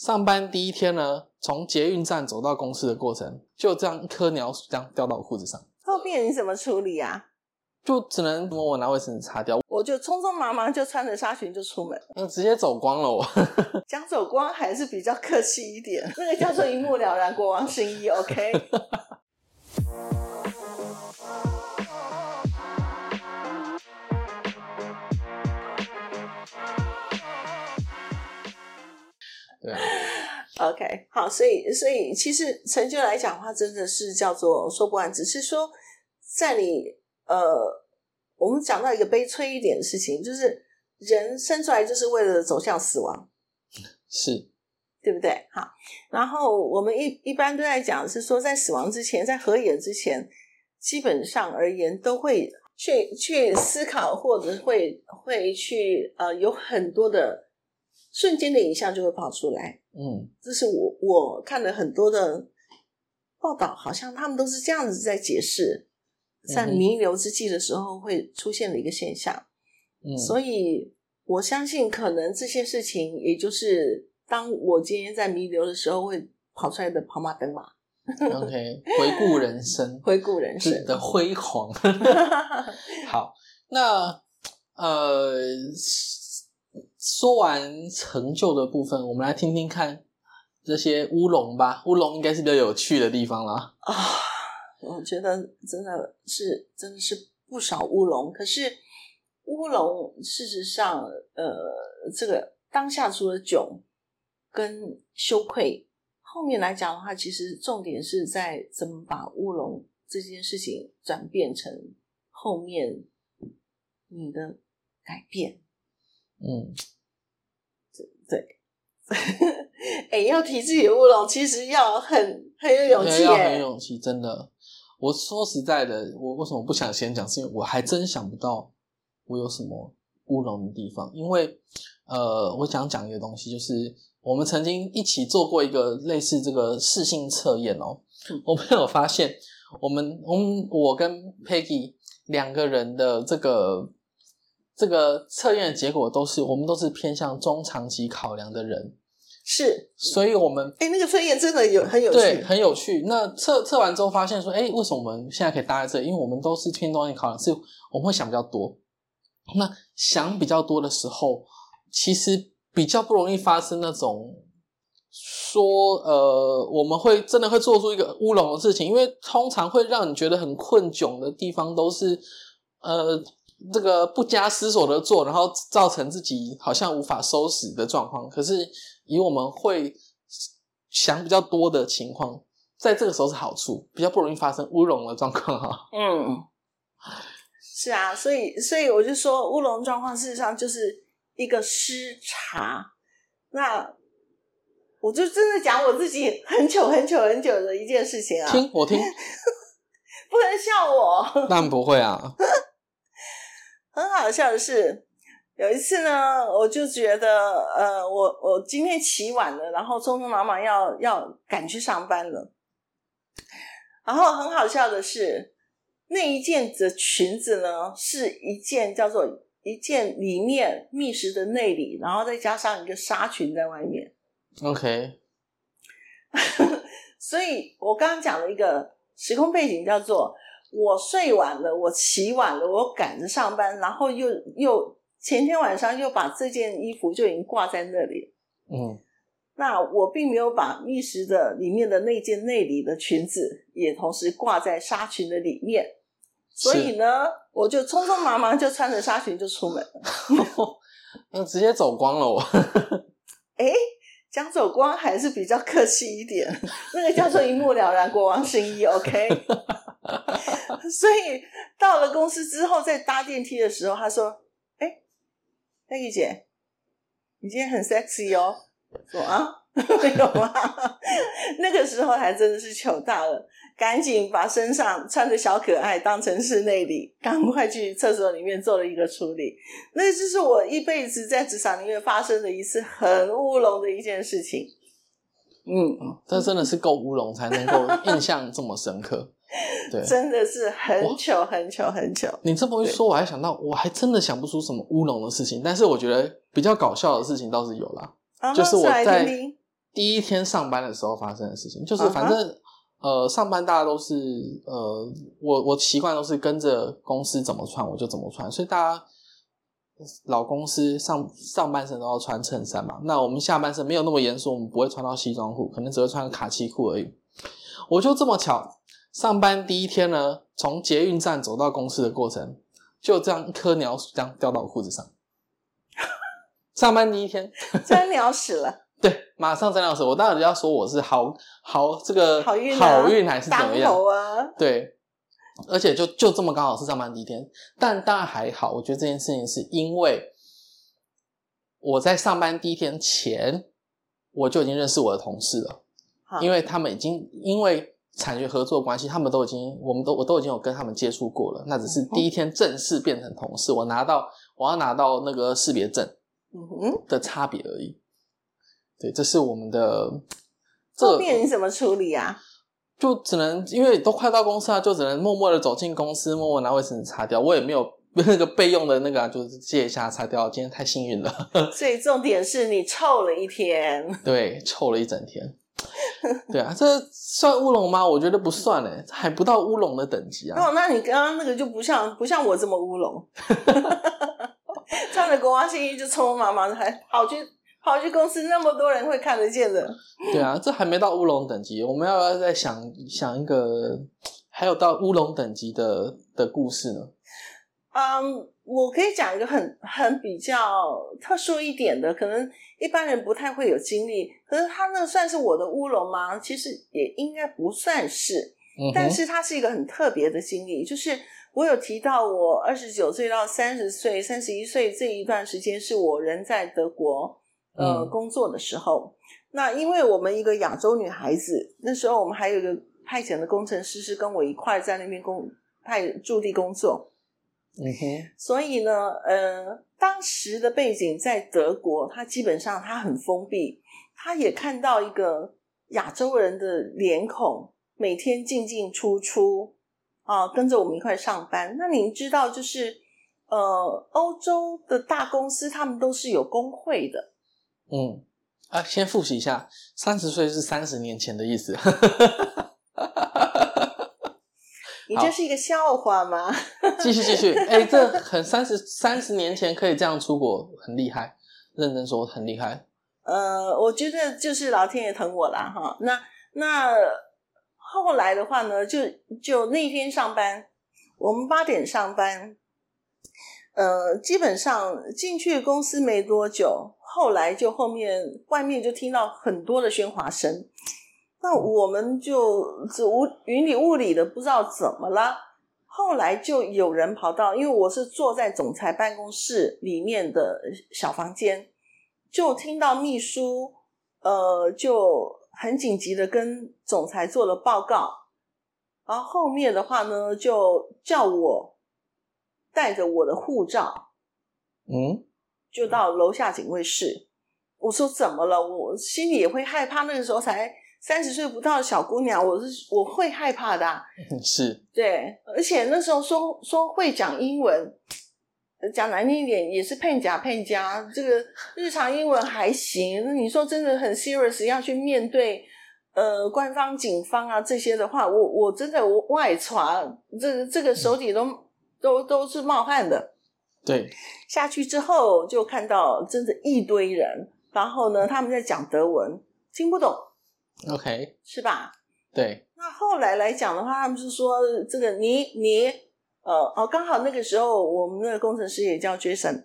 上班第一天呢，从捷运站走到公司的过程，就这样一颗鸟屎这样掉到我裤子上，后面你怎么处理啊？就只能我拿卫生纸擦掉，我就匆匆忙忙就穿着纱裙就出门，那直接走光了我。讲走光还是比较客气一点，那个叫做一目了然，国王新衣，OK。OK，好，所以所以其实成就来讲的话，真的是叫做说不完，只是说在你呃，我们讲到一个悲催一点的事情，就是人生出来就是为了走向死亡，是，对不对？好，然后我们一一般都在讲是说，在死亡之前，在合眼之前，基本上而言都会去去思考，或者会会去呃，有很多的瞬间的影像就会跑出来。嗯，这是我我看了很多的报道，好像他们都是这样子在解释，在弥留之际的时候会出现的一个现象。嗯，所以我相信，可能这些事情，也就是当我今天在弥留的时候会跑出来的跑马灯嘛，OK，回顾人生 回顾人生。的辉煌。好，那呃，说完成就的部分，我们来听听看这些乌龙吧。乌龙应该是比较有趣的地方啦。啊，我觉得真的是真的是不少乌龙。可是乌龙事实上，呃，这个当下除了囧跟羞愧，后面来讲的话，其实重点是在怎么把乌龙这件事情转变成后面你的改变。嗯，对，哎、要提自己的乌龙，其实要很很有勇气要很有。勇气，真的。我说实在的，我为什么不想先讲？是因为我还真想不到我有什么乌龙的地方。因为呃，我想讲一个东西，就是我们曾经一起做过一个类似这个试性测验哦。嗯 我没有发现，我们我们我跟 Peggy 两个人的这个这个测验的结果都是，我们都是偏向中长期考量的人，是，所以我们哎、那个测验真的有很有对，趣。很有趣。那测测完之后发现说，哎，为什么我们现在可以搭在这里？因为我们都是偏中间考量，是我们会想比较多。那想比较多的时候，其实比较不容易发生那种说，呃，我们会真的会做出一个乌龙的事情，因为通常会让你觉得很困窘的地方，都是呃。这个不加思索的做，然后造成自己好像无法收拾的状况。可是以我们会想比较多的情况，在这个时候是好处，比较不容易发生乌龙的状况哈。嗯，是啊，所以所以我就说乌龙状况事实上就是一个失察。那我就真的讲我自己很久很久很久的一件事情啊，听我听，不能笑我。但不会啊。很好笑的是，有一次呢，我就觉得，呃，我我今天起晚了，然后匆匆忙忙要要赶去上班了。然后很好笑的是，那一件的裙子呢，是一件叫做一件里面密实的内里，然后再加上一个纱裙在外面。OK，所以我刚刚讲了一个时空背景叫做我睡晚了，我起晚了，我赶着上班，然后又又前天晚上又把这件衣服就已经挂在那里。嗯，那我并没有把密室的里面的那件内里的裙子也同时挂在纱裙的里面，所以呢，我就匆匆忙忙就穿着纱裙就出门了。那直接走光了我。哎，江走光还是比较客气一点，那个叫做一目了然，国王新衣，OK。所以到了公司之后，在搭电梯的时候，他说：“哎戴玉姐，你今天很 sexy 哦。”说啊，没 有啊？那个时候还真的是糗大了，赶紧把身上穿着小可爱当成是内里，赶快去厕所里面做了一个处理。那就是我一辈子在职场里面发生的一次很乌龙的一件事情。嗯，这真的是够乌龙才能够 印象这么深刻。对，真的是很久很久很久。你这么一说，我还想到，我还真的想不出什么乌龙的事情。但是我觉得比较搞笑的事情倒是有啦。啊就是我在第一天上班的时候发生的事情，就是反正、呃，上班大家都是呃，我我习惯都是跟着公司怎么穿我就怎么穿，所以大家老公司上上半身都要穿衬衫嘛，那我们下半身没有那么严肃，我们不会穿到西装裤，可能只会穿个卡其裤而已。我就这么巧，上班第一天呢，从捷运站走到公司的过程，就这样一颗鸟屎这样掉到我裤子上。上班第一天，真鸟屎了，对，马上沾到手。我当然要说我是好好这个好运啊好运还是怎么样？头啊，对，而且就就这么刚好是上班第一天，但当然还好。我觉得这件事情是因为我在上班第一天前，我就已经认识我的同事了，因为他们已经因为产学合作关系，他们都已经我们都我都已经有跟他们接触过了，那只是第一天正式变成同事，我拿到我要拿到那个识别证嗯哼，的差别而已。对，这是我们的这后面你怎么处理啊？就只能因为都快到公司了，就只能默默的走进公司，默默拿卫生纸擦掉。我也没有那个备用的那个、啊，就是借一下擦掉。今天太幸运了，所以重点是你臭了一天，对，臭了一整天。对啊，这算乌龙吗？我觉得不算嘞，还不到乌龙的等级啊。哦，那你刚刚那个就不像不像我这么乌龙，穿着国王新衣就匆匆忙忙的还跑去跑去公司，那么多人会看得见的。对啊，这还没到乌龙等级，我们要不要再想想一个还有到乌龙等级的的故事呢？嗯，我可以讲一个很很比较特殊一点的，可能一般人不太会有经历。可是他那算是我的乌龙吗？其实也应该不算是，嗯，但是它是一个很特别的经历。就是我有提到，我二十九岁到三十岁、三十一岁这一段时间，是我人在德国呃、嗯工作的时候。那因为我们一个亚洲女孩子，那时候我们还有一个派遣的工程师是跟我一块在那边工派驻地工作。嗯哼，所以呢，呃，当时的背景在德国，它基本上它很封闭，他也看到一个亚洲人的脸孔，每天进进出出啊，跟着我们一块上班。那您知道，就是呃，欧洲的大公司他们都是有工会的，嗯啊，先复习一下，三十岁是三十年前的意思。你这是一个笑话吗？继续继续，哎、这很三十三十年前可以这样出国，很厉害。认真说，很厉害。呃，我觉得就是老天爷疼我啦，哈。那那后来的话呢，就就那天上班，我们八点上班，呃，基本上进去公司没多久，后来就后面外面就听到很多的喧哗声，那我们就这无云里雾里的，不知道怎么了。后来就有人跑到，因为我是坐在总裁办公室里面的小房间，就听到秘书呃就很紧急的跟总裁做了报告，然后后面的话呢就叫我带着我的护照嗯，就到楼下警卫室。我说怎么了？我心里也会害怕。那个时候才三十岁不到的小姑娘，我是我会害怕的啊、是，对，而且那时候说说会讲英文，呃讲难听一点也是骗假骗家。这个日常英文还行，那你说真的很 serious 要去面对呃官方、警方啊这些的话，我我真的我外传，这个这个手底都、都都是冒汗的。对，下去之后就看到真的一堆人，然后呢他们在讲德文，听不懂 OK，是吧？对，那后来来讲的话，他们是说这个你你呃哦，刚好那个时候我们那个工程师也叫 Jason，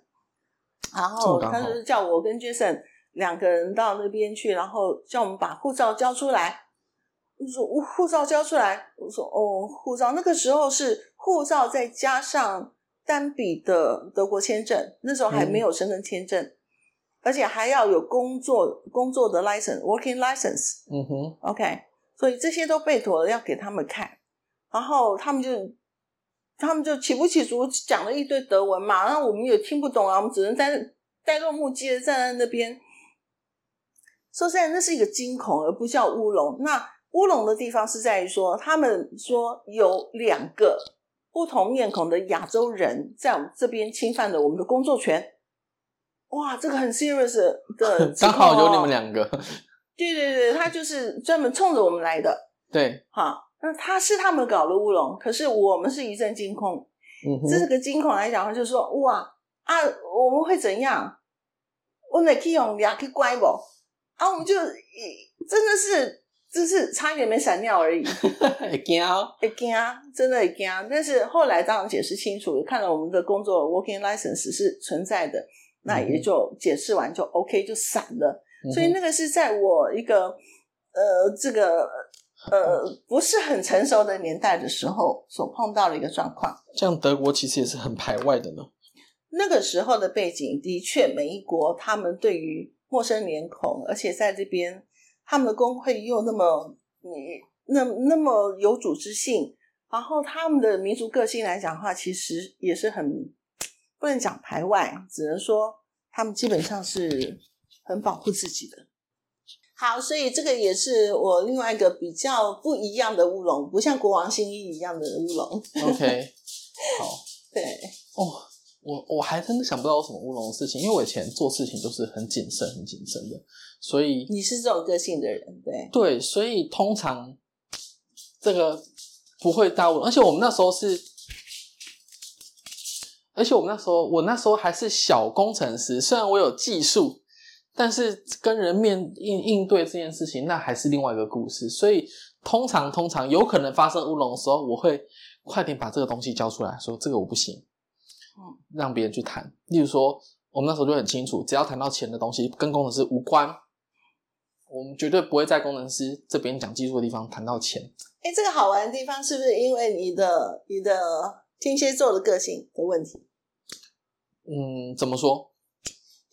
然后他就是叫我跟 Jason 两个人到那边去，然后叫我们把护照交出来。我说我护照交出来，我说哦，护照。那个时候是护照再加上单笔的德国签证，那时候还没有申根签证，而且还要有工作工作的 license，working license。嗯哼，OK，所以这些都备妥了要给他们看，然后他们就他们就起不起足讲了一堆德文嘛，然后我们也听不懂啊，我们只能在呆若木鸡的站在那边。说实在，那是一个惊恐，而不叫乌龙。那乌龙的地方是在于说，他们说有两个不同面孔的亚洲人在我们这边侵犯了我们的工作权。哇，这个很 serious 的 刚好有你们两个。对对对，他就是专门冲着我们来的，对，哈。那他是他们搞的乌龙，可是我们是一阵惊恐。嗯哼，这个惊恐来讲，就是说哇啊，我们会怎样？我们可以用牙去乖不？啊，我们就真的是，就是差一点没闪尿而已。会惊哦，会惊，真的会惊。但是后来当然解释清楚，看了我们的工作 working license 是存在的，那也就解释完就 OK 就散了。所以那个是在我一个呃这个呃不是很成熟的年代的时候所碰到的一个状况。像德国其实也是很排外的呢。那个时候的背景的确，每一国他们对于陌生脸孔，而且在这边他们的工会又那么你那那么有组织性，然后他们的民族个性来讲的话，其实也是很不能讲排外，只能说他们基本上是很保护自己的。好，所以这个也是我另外一个比较不一样的乌龙，不像国王新衣一样的乌龙。OK，好对，哦。我我还真的想不到有什么乌龙的事情，因为我以前做事情都是很谨慎、很谨慎的，所以你是这种个性的人，对对，所以通常这个不会大乌龙，而且我们那时候是，而且我们那时候我那时候还是小工程师，虽然我有技术，但是跟人面应应对这件事情，那还是另外一个故事。所以通常通常有可能发生乌龙的时候，我会快点把这个东西交出来说，这个我不行。嗯，让别人去谈。例如说，我们那时候就很清楚，只要谈到钱的东西跟工程师无关，我们绝对不会在工程师这边讲技术的地方谈到钱。哎，这个好玩的地方是不是因为你的你的天蝎座的个性的问题？嗯，怎么说？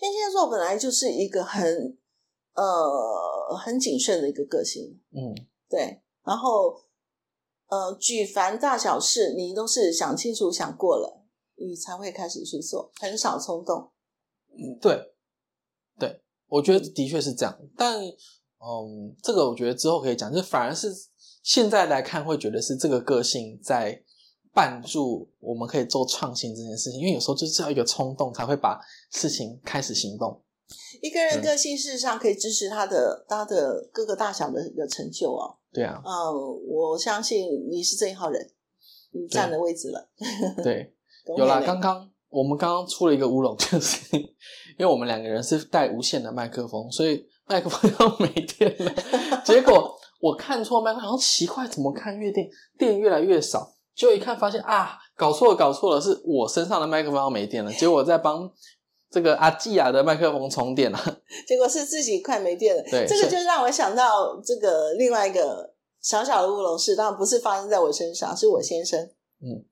天蝎座本来就是一个很呃很谨慎的一个个性，嗯，对，然后呃举凡大小事，你都是想清楚想过了。你才会开始去做，很少冲动。嗯，对，对，我觉得的确是这样。但，嗯，这个我觉得之后可以讲，就反而是现在来看，会觉得是这个个性在绊住我们可以做创新这件事情。因为有时候就是要一个冲动，才会把事情开始行动。一个人个性事实上可以支持他的他的各个大小的一个成就哦。对啊，嗯，我相信你是这一号人，你站的位置了。对。有啦，刚刚我们刚刚出了一个乌龙，就是因为我们两个人是带无线的麦克风，所以麦克风要没电了。结果我看错麦克风，好像奇怪，怎么看越电电越来越少？结果一看发现啊，搞错了，搞错了，是我身上的麦克风要没电了。结果我在帮这个阿基亚的麦克风充电了，结果是自己快没电了。对，这个就让我想到这个另外一个小小的乌龙事，当然不是发生在我身上，是我先生。嗯。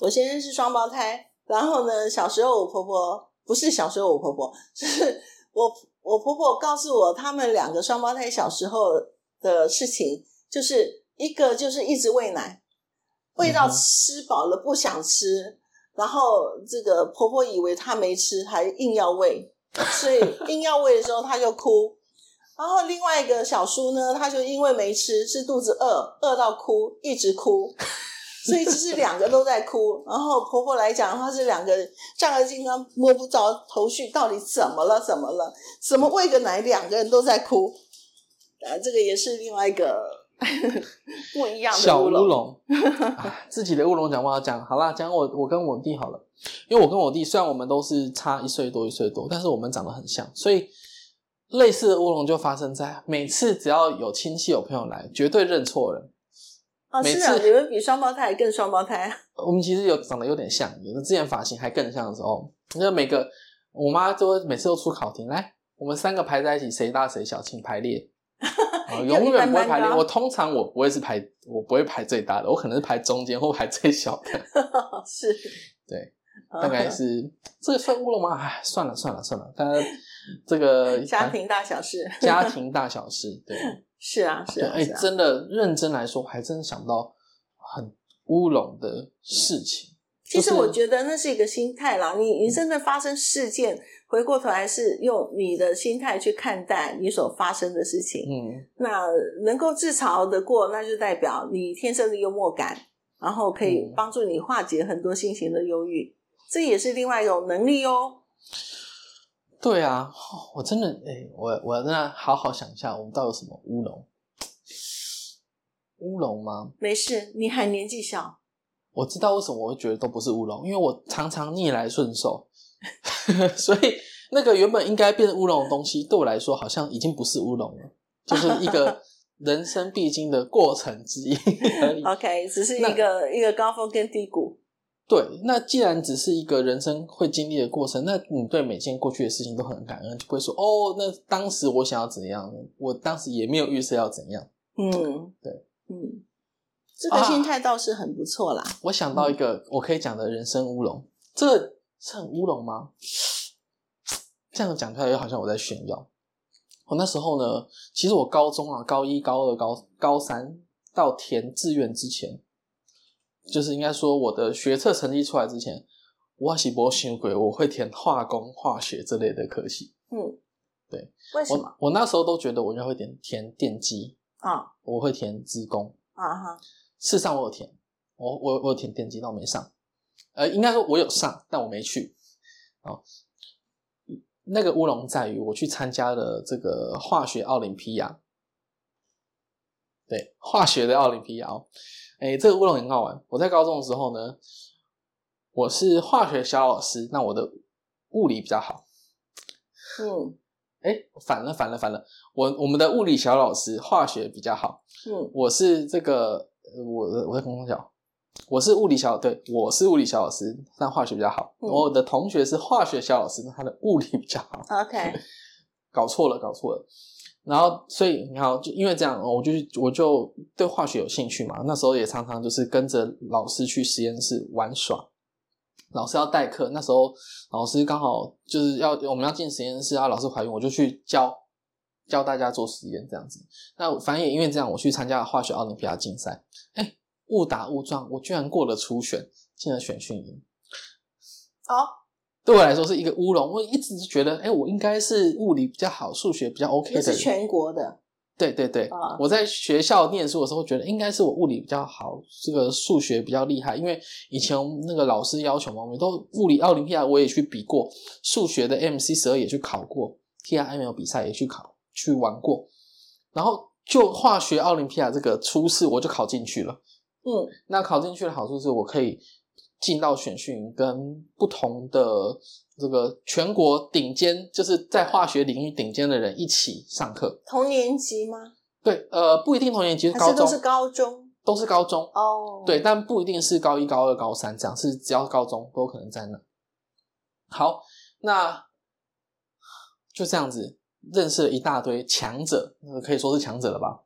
我先生是双胞胎，然后呢，小时候我婆婆不是小时候我婆婆，是我我婆婆告诉我，他们两个双胞胎小时候的事情，就是一个就是一直喂奶，喂到吃饱了不想吃，然后这个婆婆以为她没吃，还硬要喂，所以 硬要喂的时候她就哭。然后另外一个小叔呢，他就因为没吃，是肚子饿，饿到哭，一直哭。所以就是两个都在哭，然后婆婆来讲的话是两个丈二金刚摸不着头绪，到底怎么了？怎么了？怎么喂个奶，两个人都在哭？啊，这个也是另外一个 不一样的小乌龙。啊，自己的乌龙讲不好讲。好啦，讲我我跟我弟好了，因为我跟我弟虽然我们都是差一岁多一岁多，但是我们长得很像，所以类似的乌龙就发生在每次只要有亲戚有朋友来，绝对认错人。哦，每是啊，次你们比双胞胎更双胞胎。我们其实有长得有点像，有的之前发型还更像的时候，那每个我妈都会每次都出考题，来我们三个排在一起，谁大谁小，请排列。啊永远不会排列。我通常我不会是排，我不会排最大的，我可能是排中间或排最小的。是，对，大概是 这个算乌龙吗？哎，算了算了算了，大家这个 家庭大小事，家庭大小事，对。是啊，是，啊，哎、真的认真来说，还真想不到很乌龙的事情。其实我觉得那是一个心态啦。你你真的发生事件，回过头来是用你的心态去看待你所发生的事情。嗯，那能够自嘲的过，那就代表你天生的幽默感，然后可以嗯帮助你化解很多心情的忧郁，这也是另外一种能力哦。对啊，哦我真的哎、我我真的好好想一下，我们到底有什么乌龙？乌龙吗？没事，你还年纪小，我知道为什么我会觉得都不是乌龙，因为我常常逆来顺受，所以那个原本应该变成乌龙的东西，对我来说好像已经不是乌龙了，就是一个 人生必经的过程之一而已。OK，只是一那个一个高峰跟低谷。对，那既然只是一个人生会经历的过程，那你对每件过去的事情都很感恩，就不会说哦，那当时我想要怎样，我当时也没有预设要怎样。嗯，对，嗯，这个心态倒是很不错啦。我想到一个我可以讲的人生乌龙，这个是很乌龙吗？这样讲出来又好像我在炫耀。我那时候呢，其实我高中啊，高一、高二、高高三到填志愿之前，就是应该说我的学测成绩出来之前，我是没想鬼我会填化工、化学这类的科系。嗯，对，为什么我我那时候都觉得我应该会填填电机，啊我会填资工。啊哈？事实上我有填，我我我有填电机，但我没上。呃，应该说我有上，但我没去。哦，那个乌龙在于我去参加了这个化学奥林匹亚，对，化学的奥林匹亚哦。哎，这个乌龙很好玩。我在高中的时候呢，我是化学小老师，那我的物理比较好。嗯哎，反了，反了，反了。我我们的物理小老师化学比较好，嗯我是这个，呃我我在公共小，我是物理小，对，我是物理小老师，但化学比较好。嗯我的同学是化学小老师，那他的物理比较好，，OK，搞错了，搞错了。然后，所以你看，就因为这样，我就我就对化学有兴趣嘛。那时候也常常就是跟着老师去实验室玩耍。老师要代课，那时候老师刚好就是要我们要进实验室啊，老师怀孕，我就去教教大家做实验这样子。那反正也因为这样，我去参加了化学奥林匹亚竞赛，哎，误打误撞，我居然过了初选，进了选训营。哦，对我来说是一个乌龙，我一直觉得，哎，我应该是物理比较好，数学比较 OK 的是全国的，对对对，啊我在学校念书的时候，觉得应该是我物理比较好，这个数学比较厉害，因为以前那个老师要求嘛，我们都物理奥林匹亚我也去比过，数学的 MC 十二也去考过，TRML 比赛也去考去玩过，然后就化学奥林匹亚这个初试我就考进去了。嗯那考进去的好处是我可以进到选训营，跟不同的这个全国顶尖，就是在化学领域顶尖的人一起上课。同年级吗？对，呃，不一定同年级，高中是都是高中？都是高中，哦，对，但不一定是高一、高二、高三这样，是只要高中都有可能在那。好，那就这样子认识了一大堆强者，呃可以说是强者了吧？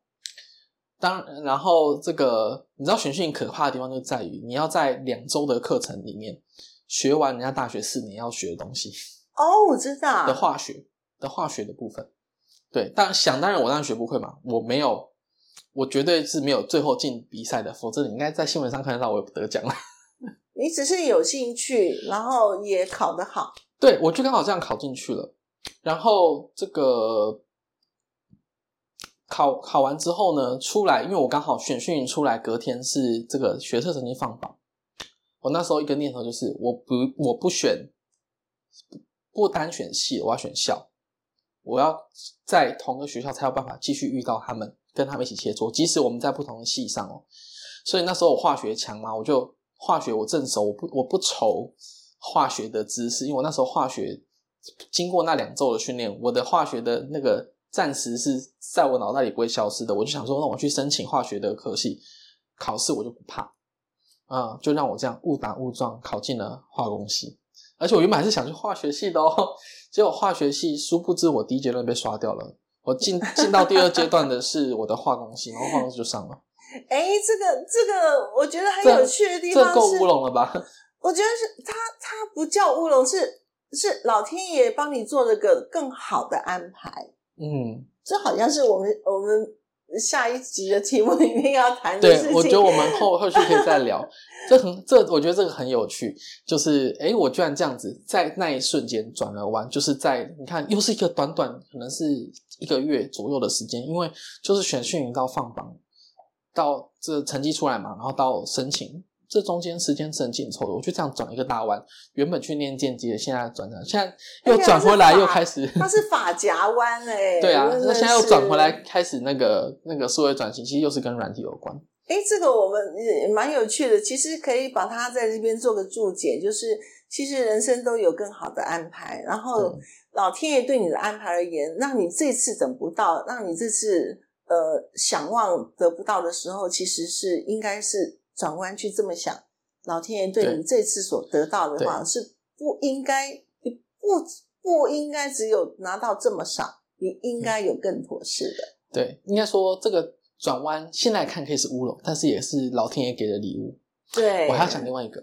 当然后这个你知道选训营可怕的地方就在于你要在两周的课程里面学完人家大学四年要学的东西哦，我知道的化学的化学的部分。对，但想当然我当然学不会嘛，我没有，我绝对是没有最后进比赛的，否则你应该在新闻上看得到我有得奖了。你只是有兴趣，然后也考得好。对，我就刚好这样考进去了。然后这个考考完之后呢，出来，因为我刚好选训出来，隔天是这个学测成绩放榜。我那时候一个念头就是，我不我不选不单选系，我要选校，我要在同个学校才有办法继续遇到他们，跟他们一起切磋，即使我们在不同的系上哦。所以那时候我化学强嘛，我就化学我正熟，我不我不愁化学的知识，因为我那时候化学经过那两周的训练，我的化学的那个暂时是在我脑袋里不会消失的。我就想说，那我去申请化学的科系，考试我就不怕，啊、就让我这样误打误撞考进了化工系。而且我原本还是想去化学系的哦，结果化学系殊不知我第一阶段被刷掉了。我进 进到第二阶段的是我的化工系，然后化工系就上了，哎，这个这个，我觉得很有趣的地这够，乌龙了吧？我觉得是它它不叫乌龙，是是老天爷帮你做了个更好的安排。嗯，这好像是我们我们下一集的题目里面要谈的对事，情。我觉得我们后后续可以再聊。这很这，我觉得这个很有趣，就是哎，我居然这样子在那一瞬间转了弯，就是在你看，又是一个短短可能是一个月左右的时间，因为就是选训营到放榜，到这成绩出来嘛，然后到申请这中间时间是很紧凑的，我就这样转一个大弯，原本去念间接，现在转这样，现在又转回来，又开始，它是发夹弯哎，对啊，那现在又转回来。来，开始那个那个数位转型，其实又是跟软体有关。哎，这个我们也蛮有趣的，其实可以把它在这边做个注解，就是其实人生都有更好的安排，然后老天爷对你的安排而言，让你这次等不到，让你这次呃想望得不到的时候，其实是应该是转弯去这么想，老天爷对对你这次所得到的话，是不应该不不应该只有拿到这么少，你应该有更妥适的。对，应该说这个转弯现在看可以是乌龙，但是也是老天爷给的礼物。对，我还要讲另外一个，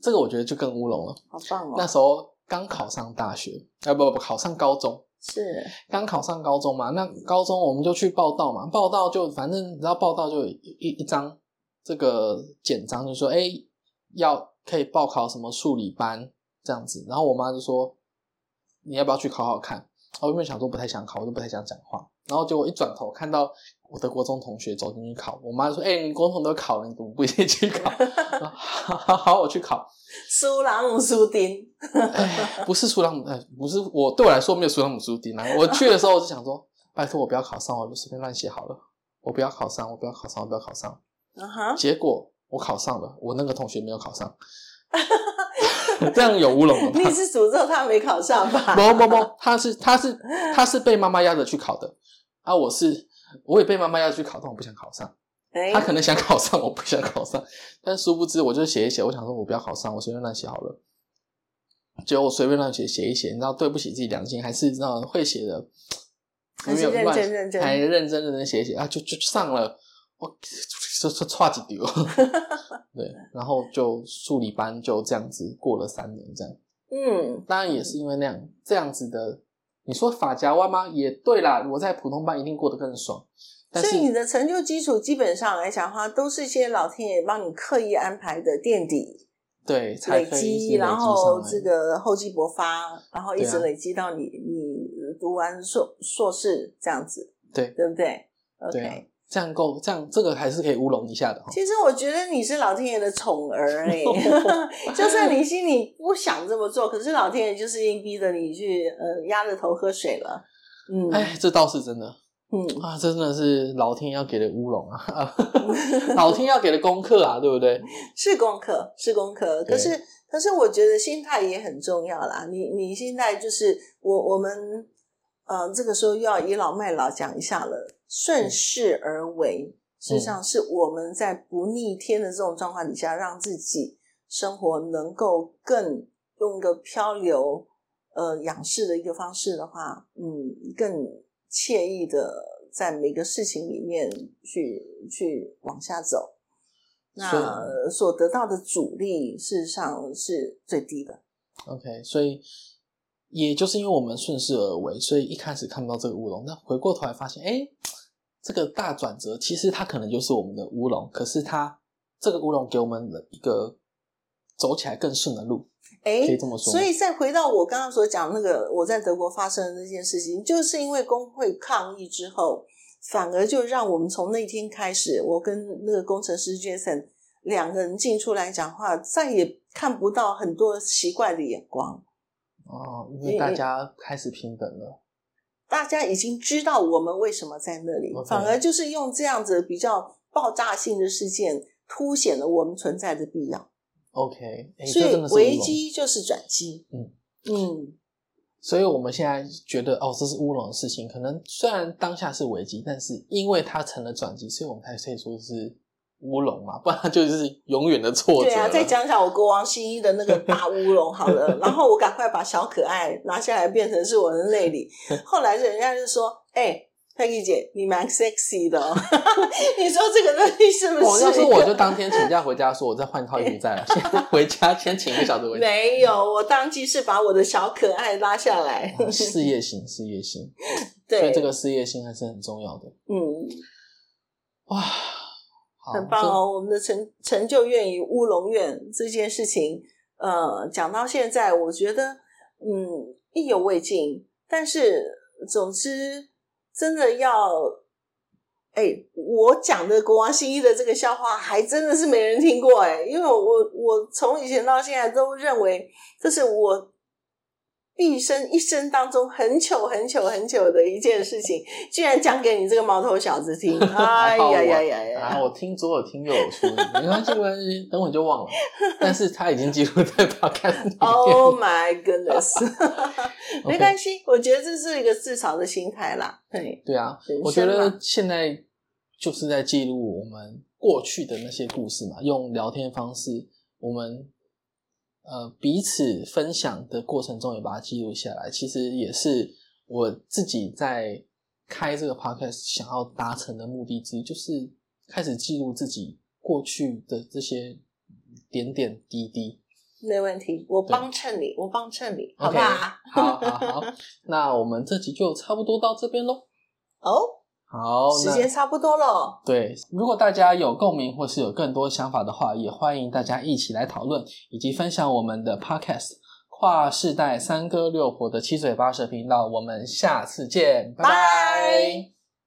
这个我觉得就更乌龙了。好棒哦，那时候刚考上大学，啊不不不，考上高中，是刚考上高中嘛，那高中我们就去报道嘛，报道就反正你知道报道就一一张这个简章，就说哎要可以报考什么数理班这样子，然后我妈就说你要不要去考考看？我原本想说不太想考，我就不太想讲话，然后结果一转头看到我的国中同学走进去考，我妈就说哎、你国中都考了，你怎么不一起去考？好好 好，我去考。苏朗姆苏丁，哎，不是苏朗姆，哎，不是我对我来说没有苏朗姆苏丁啊。我去的时候我就想说，拜托我不要考上，我就随便乱写好了。我不要考上，我不要考上，我不要考上。结果我考上了，我那个同学没有考上，这样有乌龙了？你是诅咒他没考上吧？不不不，他是他是他是被妈妈压着去考的啊，我是我也被妈妈压着去考，但我不想考上。哎他可能想考上，我不想考上，但殊不知我就写一写，我想说我不要考上，我随便乱写好了。结果我随便乱写写一写，你知道对不起自己良心，还是知道会写的，没有乱真认真还认真认真写一写啊，就就上了，我就就差几丢，对，然后就数理班就这样子过了三年，这样，嗯，当然也是因为那样这样子的，你说法夹弯吗？也对啦，我在普通班一定过得更爽，但是所以你的成就基础基本上来讲的话，都是一些老天爷帮你刻意安排的垫底对才累积，然后这个厚积薄发，然后一直累积到你你读完硕硕士这样子，对对不对？对这样够，这样这个还是可以乌龙一下的。其实我觉得你是老天爷的宠儿哎、就算你心里不想这么做，可是老天爷就是硬逼着你去呃压着头喝水了。嗯，哎，这倒是真的嗯，啊，这真的是老天要给的乌龙啊，老天要给的功课啊，对不对？是功课，是功课。可是，可是我觉得心态也很重要啦。你你心态就是我我们呃，这个时候又要倚老卖老讲一下了，顺势而为。实际上是我们在不逆天的这种状况底下，让自己生活能够更用一个漂流呃仰视的一个方式的话，嗯，更惬意的在每个事情里面去去往下走。那所得到的阻力，事实上是最低的。OK，所以也就是因为我们顺势而为，所以一开始看不到这个乌龙，那回过头来发现，哎，这个大转折其实它可能就是我们的乌龙，可是它这个乌龙给我们了一个走起来更顺的路，哎可以这么说所以再回到我刚刚所讲那个我在德国发生的那件事情，就是因为工会抗议之后，反而就让我们从那天开始，我跟那个工程师 Jason 两个人进出来讲话，再也看不到很多奇怪的眼光。哦，因为大家开始平等了。大家已经知道我们为什么在那里反而就是用这样子比较爆炸性的事件，凸显了我们存在的必要。OK，哎，所以危。机就是转机。嗯嗯，所以我们现在觉得哦，这是乌龙的事情，可能虽然当下是危机，但是因为它成了转机，所以我们才可以说是乌龙嘛，不然就是永远的挫折。对啊，再讲讲我国王新一的那个大乌龙好了，然后我赶快把小可爱拿下来，变成是我的内里。后来人家就说：“哎、佩奇姐，你蛮 sexy 的、哦。”你说这个东西是不我是？要是我就当天请假回家，说我再换套衣服再来，先回家先请一个小时回家。没有，我当即是把我的小可爱拉下来。哦事业心，事业心，所对，以这个事业心还是很重要的。嗯，哇，好很棒哦！我们的成成就院与乌龙院这件事情，呃，讲到现在，我觉得嗯意犹未尽。但是，总之，真的要哎，我讲的国王新衣的这个笑话，还真的是没人听过哎，因为我我从以前到现在都认为这是我。毕生一生当中很久很久很久的一件事情，居然讲给你这个毛头小子听！哎呀呀呀呀！啊，我听左耳听右耳说，没关系没关系，等会就忘了。但是他已经记录在 podcast Oh my goodness！没关系，我觉得这是一个自嘲的心态啦。对对啊，我觉得现在就是在记录我们过去的那些故事嘛，用聊天方式，我们。呃，彼此分享的过程中也把它记录下来，其实也是我自己在开这个 podcast 想要达成的目的之一，就是开始记录自己过去的这些点点滴滴。没问题，我帮衬你，我帮衬你，好吧？好好好，那我们这集就差不多到这边喽。哦。好，时间差不多了。对，如果大家有共鸣或是有更多想法的话，也欢迎大家一起来讨论以及分享我们的 Podcast 跨世代三哥六婆的七嘴八舌频道。我们下次见，拜拜。